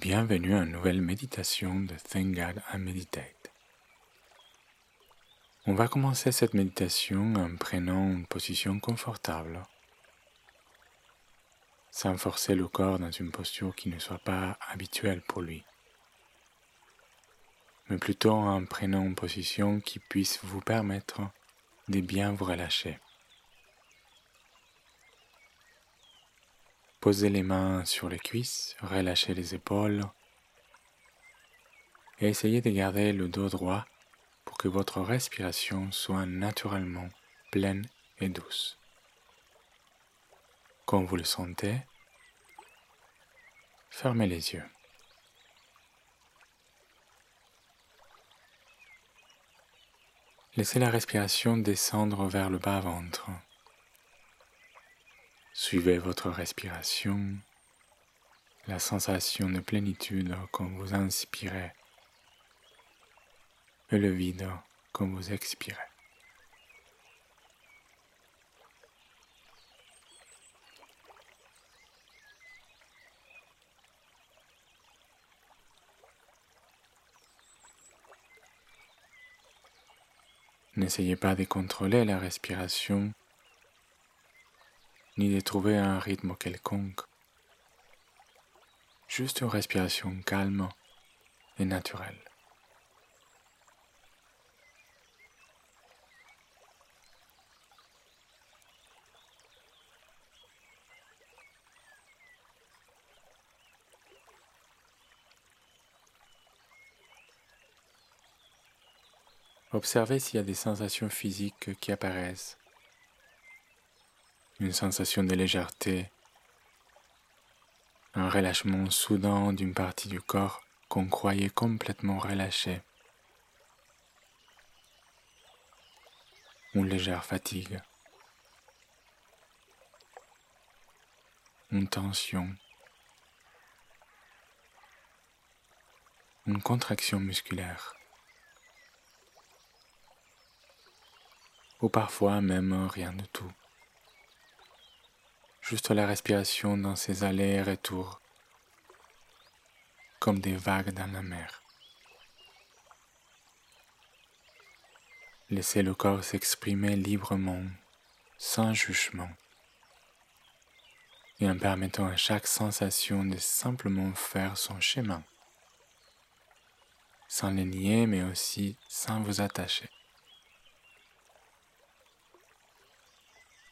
Bienvenue à une nouvelle méditation de Thank God I Meditate. On va commencer cette méditation en prenant une position confortable, sans forcer le corps dans une posture qui ne soit pas habituelle pour lui, mais plutôt en prenant une position qui puisse vous permettre de bien vous relâcher. Posez les mains sur les cuisses, relâchez les épaules et essayez de garder le dos droit pour que votre respiration soit naturellement pleine et douce. Quand vous le sentez, fermez les yeux. Laissez la respiration descendre vers le bas-ventre. Suivez votre respiration, la sensation de plénitude quand vous inspirez et le vide quand vous expirez. N'essayez pas de contrôler la respiration ni de trouver un rythme quelconque. Juste une respiration calme et naturelle. Observez s'il y a des sensations physiques qui apparaissent une sensation de légèreté, un relâchement soudain d'une partie du corps qu'on croyait complètement relâchée, une légère fatigue, une tension, une contraction musculaire. ou parfois même rien du tout juste la respiration dans ces allers et retours, comme des vagues dans la mer. Laissez le corps s'exprimer librement, sans jugement, et en permettant à chaque sensation de simplement faire son chemin, sans les nier mais aussi sans vous attacher.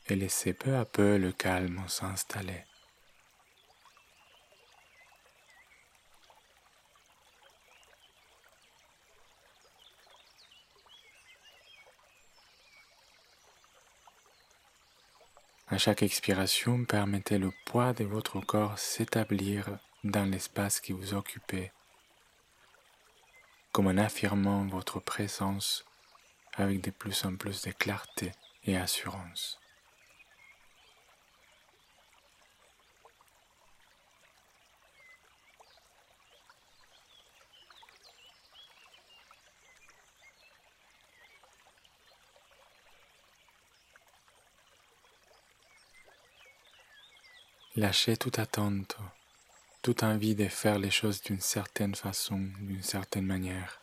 Et laissez peu à peu le calme s'installer. À chaque expiration, permettez le poids de votre corps s'établir dans l'espace qui vous occupez, comme en affirmant votre présence avec de plus en plus de clarté et assurance. Lâchez toute attente, toute envie de faire les choses d'une certaine façon, d'une certaine manière.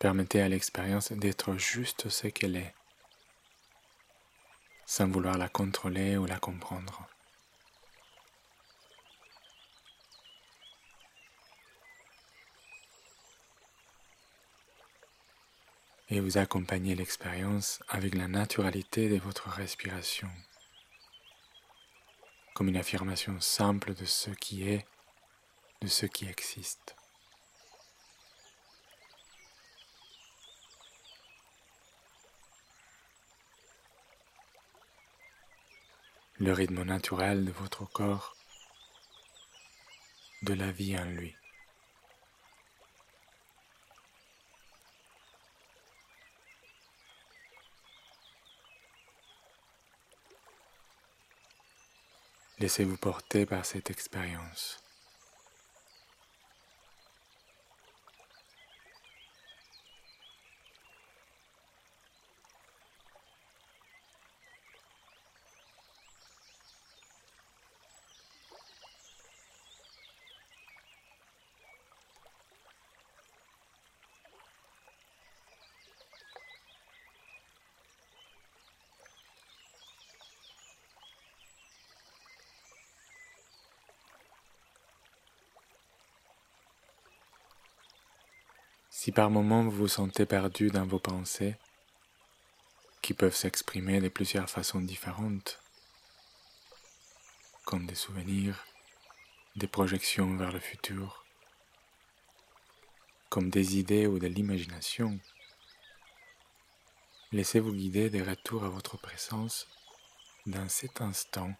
Permettez à l'expérience d'être juste ce qu'elle est, sans vouloir la contrôler ou la comprendre. Et vous accompagnez l'expérience avec la naturalité de votre respiration, comme une affirmation simple de ce qui est, de ce qui existe. Le rythme naturel de votre corps, de la vie en lui. Laissez-vous porter par cette expérience. Si par moments vous vous sentez perdu dans vos pensées, qui peuvent s'exprimer de plusieurs façons différentes, comme des souvenirs, des projections vers le futur, comme des idées ou de l'imagination. Laissez-vous guider des retours à votre présence dans cet instant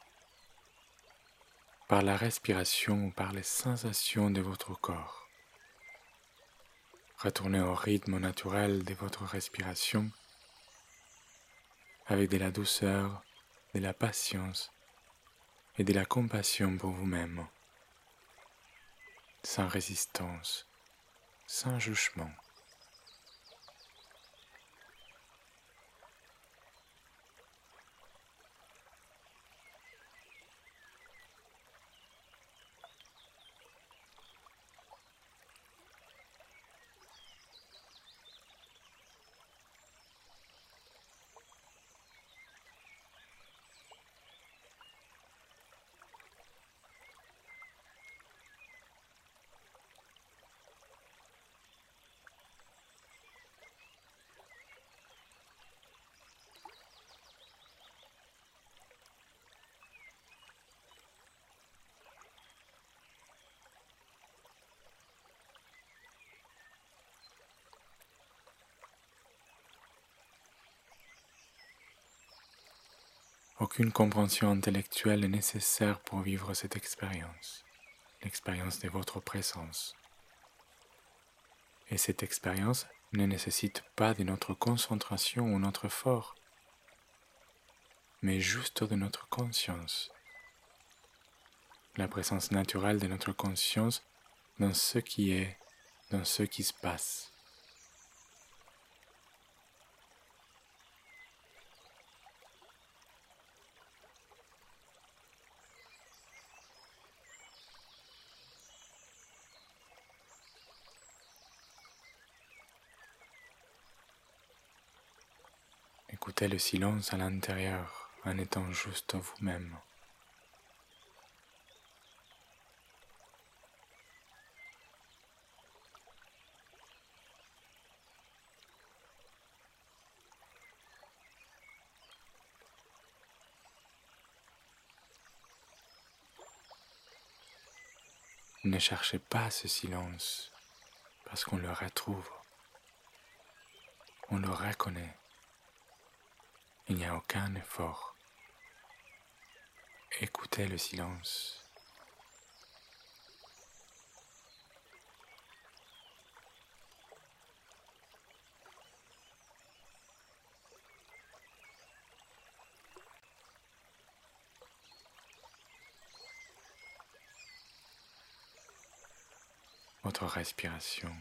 par la respiration ou par les sensations de votre corps. Retournez au rythme naturel de votre respiration avec de la douceur, de la patience et de la compassion pour vous-même, sans résistance, sans jugement. Aucune compréhension intellectuelle est nécessaire pour vivre cette expérience, l'expérience de votre présence. Et cette expérience ne nécessite pas de notre concentration ou notre effort, mais juste de notre conscience. La présence naturelle de notre conscience dans ce qui est, dans ce qui se passe. Le silence à l'intérieur en étant juste vous-même. Ne cherchez pas ce silence parce qu'on le retrouve. On le reconnaît. Il n'y a aucun effort. Écoutez le silence. Votre respiration.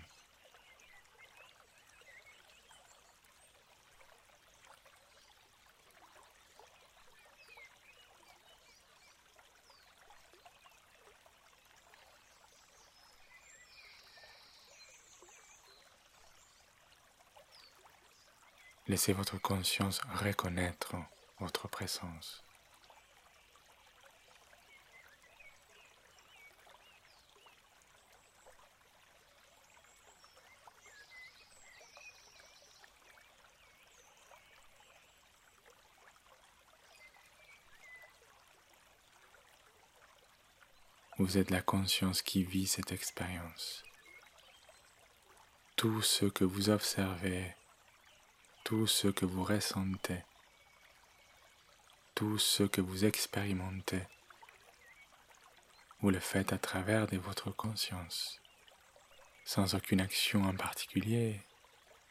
Laissez votre conscience reconnaître votre présence. Vous êtes la conscience qui vit cette expérience. Tout ce que vous observez tout ce que vous ressentez, tout ce que vous expérimentez, vous le faites à travers de votre conscience, sans aucune action en particulier,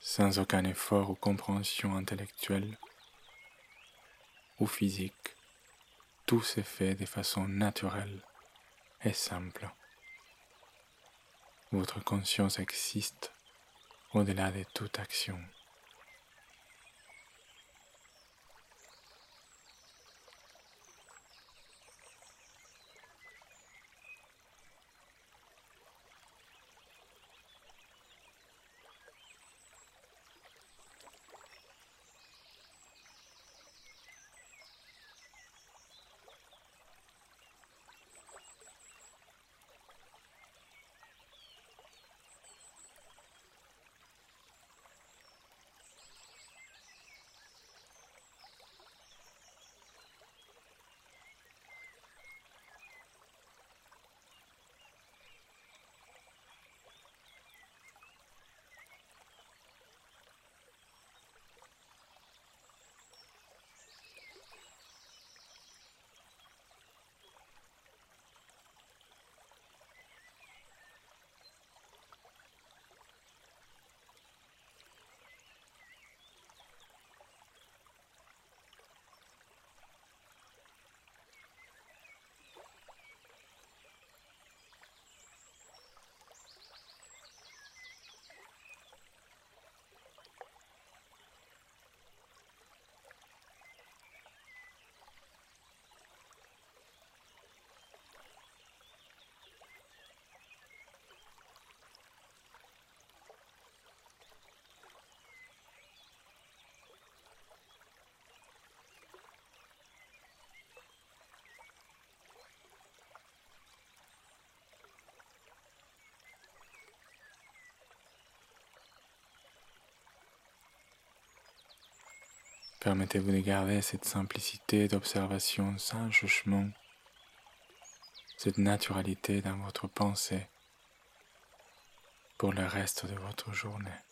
sans aucun effort ou compréhension intellectuelle ou physique. Tout se fait de façon naturelle et simple. Votre conscience existe au-delà de toute action. Permettez-vous de garder cette simplicité d'observation sans jugement, cette naturalité dans votre pensée pour le reste de votre journée.